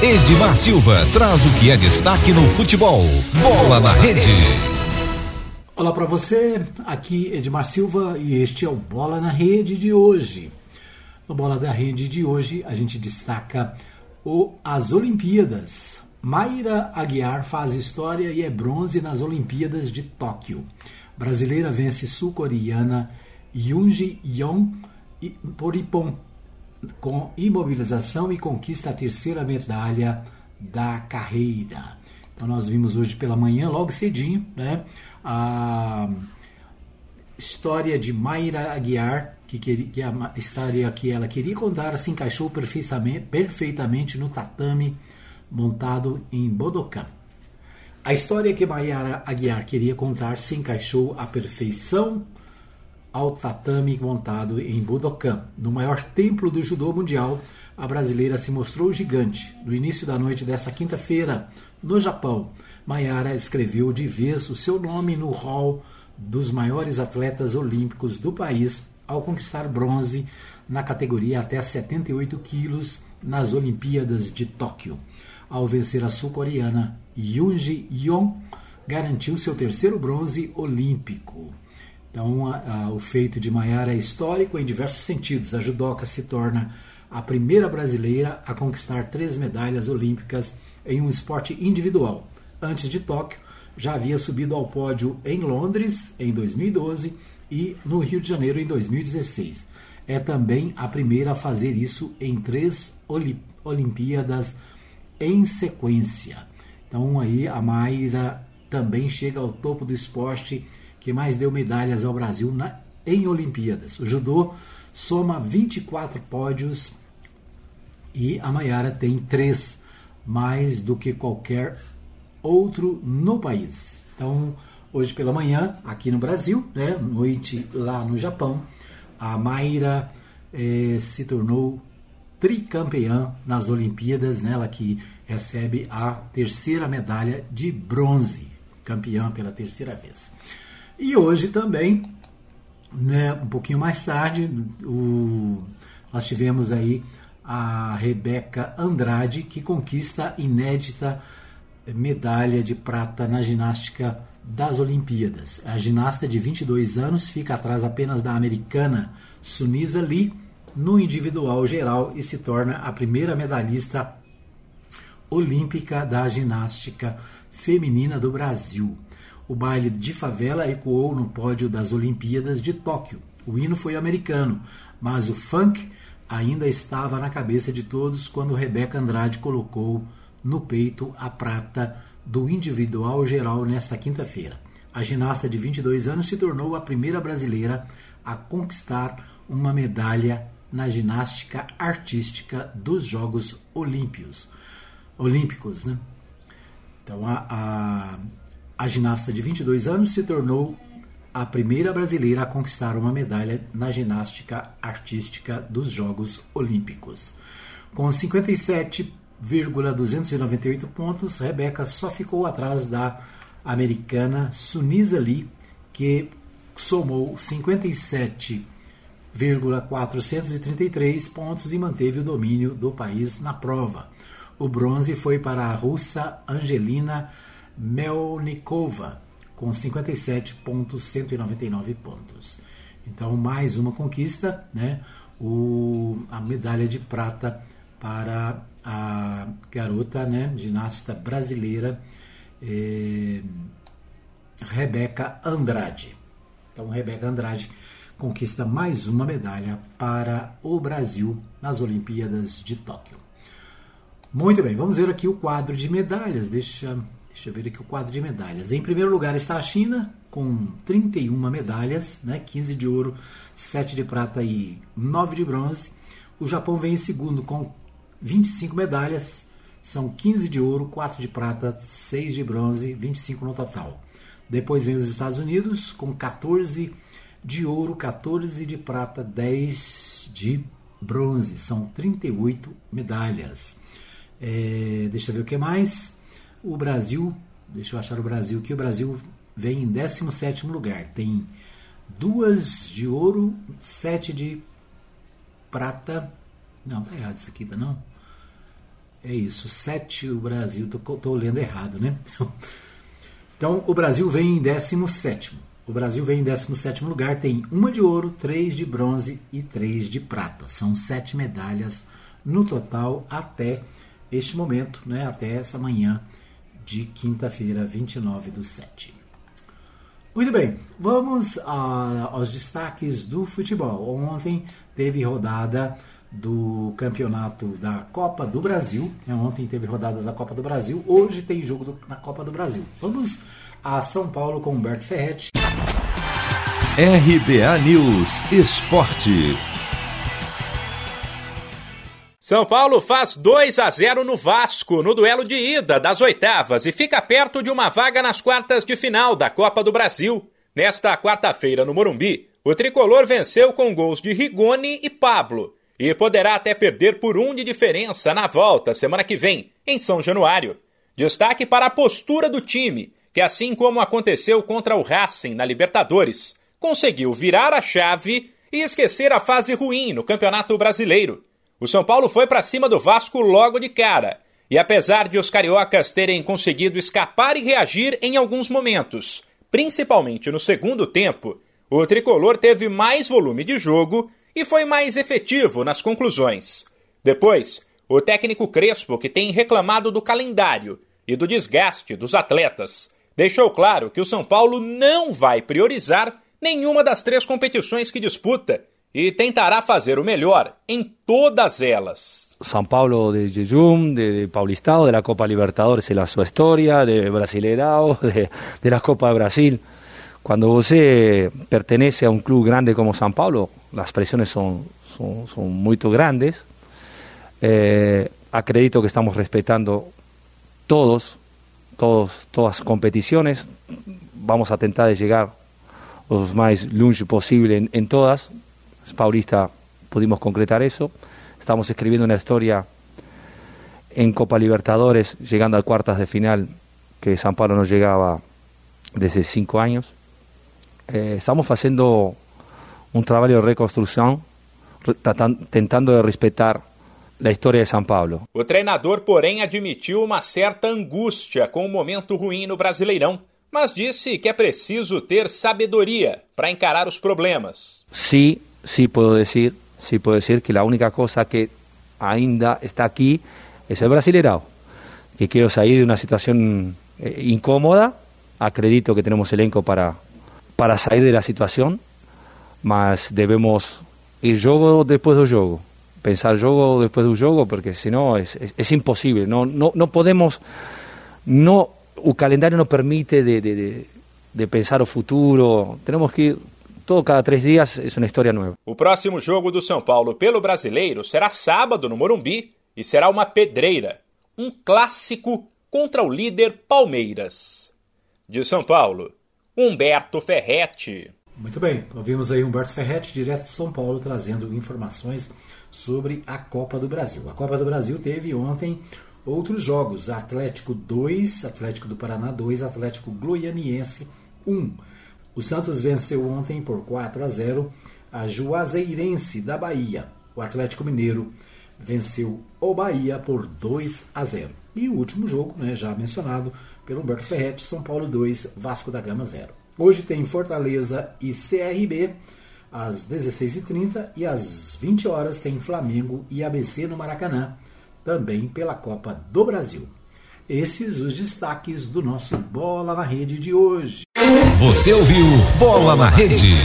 Edmar Silva traz o que é destaque no futebol. Bola na rede. Olá para você, aqui Edmar Silva e este é o Bola na Rede de hoje. No Bola da Rede de hoje a gente destaca o, as Olimpíadas. Mayra Aguiar faz história e é bronze nas Olimpíadas de Tóquio. Brasileira vence sul-coreana Yoonji Yong por Ippon com imobilização e conquista a terceira medalha da carreira. Então nós vimos hoje pela manhã, logo cedinho, né, a história de Mayra Aguiar, que, queria, que a história que ela queria contar se encaixou perfeitamente, no tatame montado em Bodokan. A história que Mayra Aguiar queria contar se encaixou à perfeição ao tatame montado em Budokan. No maior templo do judô mundial, a brasileira se mostrou gigante. No início da noite desta quinta-feira, no Japão, Mayara escreveu de vez o seu nome no hall dos maiores atletas olímpicos do país ao conquistar bronze na categoria até 78 quilos nas Olimpíadas de Tóquio. Ao vencer a sul-coreana Yoonji Yong, garantiu seu terceiro bronze olímpico. Então, a, a, o feito de Maiara é histórico em diversos sentidos. A judoca se torna a primeira brasileira a conquistar três medalhas olímpicas em um esporte individual. Antes de Tóquio, já havia subido ao pódio em Londres em 2012 e no Rio de Janeiro em 2016. É também a primeira a fazer isso em três Olimpíadas em sequência. Então aí a Mayra também chega ao topo do esporte que mais deu medalhas ao Brasil na, em Olimpíadas. O judô soma 24 pódios e a Maiara tem três, mais do que qualquer outro no país. Então, hoje pela manhã, aqui no Brasil, né, noite lá no Japão, a Mayra eh, se tornou tricampeã nas Olimpíadas, né, que recebe a terceira medalha de bronze, campeã pela terceira vez. E hoje também, né, um pouquinho mais tarde, o, nós tivemos aí a Rebeca Andrade, que conquista a inédita medalha de prata na ginástica das Olimpíadas. A ginasta de 22 anos fica atrás apenas da americana Sunisa Lee no individual geral e se torna a primeira medalhista olímpica da ginástica feminina do Brasil. O baile de favela ecoou no pódio das Olimpíadas de Tóquio. O hino foi americano, mas o funk ainda estava na cabeça de todos quando Rebeca Andrade colocou no peito a prata do individual geral nesta quinta-feira. A ginasta de 22 anos se tornou a primeira brasileira a conquistar uma medalha na ginástica artística dos Jogos Olímpicos. Olímpicos, né? Então a, a a ginasta de 22 anos se tornou a primeira brasileira a conquistar uma medalha na ginástica artística dos Jogos Olímpicos. Com 57,298 pontos, Rebeca só ficou atrás da americana Sunisa Lee, que somou 57,433 pontos e manteve o domínio do país na prova. O bronze foi para a russa Angelina Melnikova, com 57,199 pontos. Então, mais uma conquista, né? O, a medalha de prata para a garota, né? Ginasta brasileira, eh, Rebeca Andrade. Então, Rebeca Andrade conquista mais uma medalha para o Brasil nas Olimpíadas de Tóquio. Muito bem, vamos ver aqui o quadro de medalhas. Deixa Deixa eu ver aqui o quadro de medalhas. Em primeiro lugar está a China, com 31 medalhas, né? 15 de ouro, 7 de prata e 9 de bronze. O Japão vem em segundo com 25 medalhas, são 15 de ouro, 4 de prata, 6 de bronze, 25 no total. Depois vem os Estados Unidos com 14 de ouro, 14 de prata, 10 de bronze. São 38 medalhas. É, deixa eu ver o que mais. O Brasil, deixa eu achar o Brasil aqui, o Brasil vem em 17 lugar. Tem duas de ouro, sete de prata. Não, tá errado isso aqui, tá não? É isso, 7 o Brasil, estou lendo errado, né? Então o Brasil vem em 17. O Brasil vem em 17 lugar, tem uma de ouro, três de bronze e três de prata. São sete medalhas no total até este momento, né? até essa manhã de quinta-feira, 29 do 7. Muito bem, vamos a, aos destaques do futebol. Ontem teve rodada do campeonato da Copa do Brasil. Né? Ontem teve rodada da Copa do Brasil, hoje tem jogo do, na Copa do Brasil. Vamos a São Paulo com Humberto Ferretti. RBA News Esporte. São Paulo faz 2 a 0 no Vasco no duelo de ida das oitavas e fica perto de uma vaga nas quartas de final da Copa do Brasil. Nesta quarta-feira no Morumbi, o tricolor venceu com gols de Rigoni e Pablo e poderá até perder por um de diferença na volta semana que vem, em São Januário. Destaque para a postura do time, que assim como aconteceu contra o Racing na Libertadores, conseguiu virar a chave e esquecer a fase ruim no Campeonato Brasileiro. O São Paulo foi para cima do Vasco logo de cara, e apesar de os cariocas terem conseguido escapar e reagir em alguns momentos, principalmente no segundo tempo, o tricolor teve mais volume de jogo e foi mais efetivo nas conclusões. Depois, o técnico Crespo, que tem reclamado do calendário e do desgaste dos atletas, deixou claro que o São Paulo não vai priorizar nenhuma das três competições que disputa e tentará fazer o melhor em todas elas. São Paulo de jejum, de, de Paulistado, de la Copa Libertadores, la sua história, de Brasileirão, de, de la Copa Brasil. Cuando você pertenece a un club grande como San Paulo, las presiones son, son, son muy grandes. Acredito que estamos respetando todos, todos, todas las competiciones. Vamos a tentar de llegar lo más lunge posible en, en todas. Paulista pudimos concretar eso. Estamos escribiendo una historia en Copa Libertadores, llegando a cuartas de final, que San Paulo no llegaba desde cinco años. Eh, estamos haciendo un trabajo de reconstrucción, tentando de respetar história de São Paulo. O treinador, porém, admitiu uma certa angústia com o momento ruim no Brasileirão, mas disse que é preciso ter sabedoria para encarar os problemas. Sim, sim, posso dizer, sim, posso dizer que a única coisa que ainda está aqui é o Brasileirão. Que quero sair de uma situação eh, incómoda, acredito que temos elenco para para salir de la situación, mas debemos ir juego después del juego, pensar juego después del juego, porque si no es, es, imposible, no, no, no podemos, no, el calendario no permite de, de, pensar o futuro, tenemos que ir todo cada três dias é uma história nova. O próximo jogo do São Paulo pelo Brasileiro será sábado no Morumbi e será uma pedreira, um clássico contra o líder Palmeiras. De São Paulo, Humberto Ferretti. Muito bem, ouvimos aí Humberto Ferretti, direto de São Paulo, trazendo informações sobre a Copa do Brasil. A Copa do Brasil teve ontem outros jogos: Atlético 2, Atlético do Paraná 2, Atlético Goianiense 1. O Santos venceu ontem por 4 a 0 a Juazeirense da Bahia. O Atlético Mineiro venceu o Bahia por 2 a 0. E o último jogo, né, já mencionado, pelo Humberto Ferretti, São Paulo 2, Vasco da Gama 0. Hoje tem Fortaleza e CRB às 16h30 e às 20 horas tem Flamengo e ABC no Maracanã, também pela Copa do Brasil. Esses os destaques do nosso Bola na Rede de hoje. Você ouviu Bola na Rede.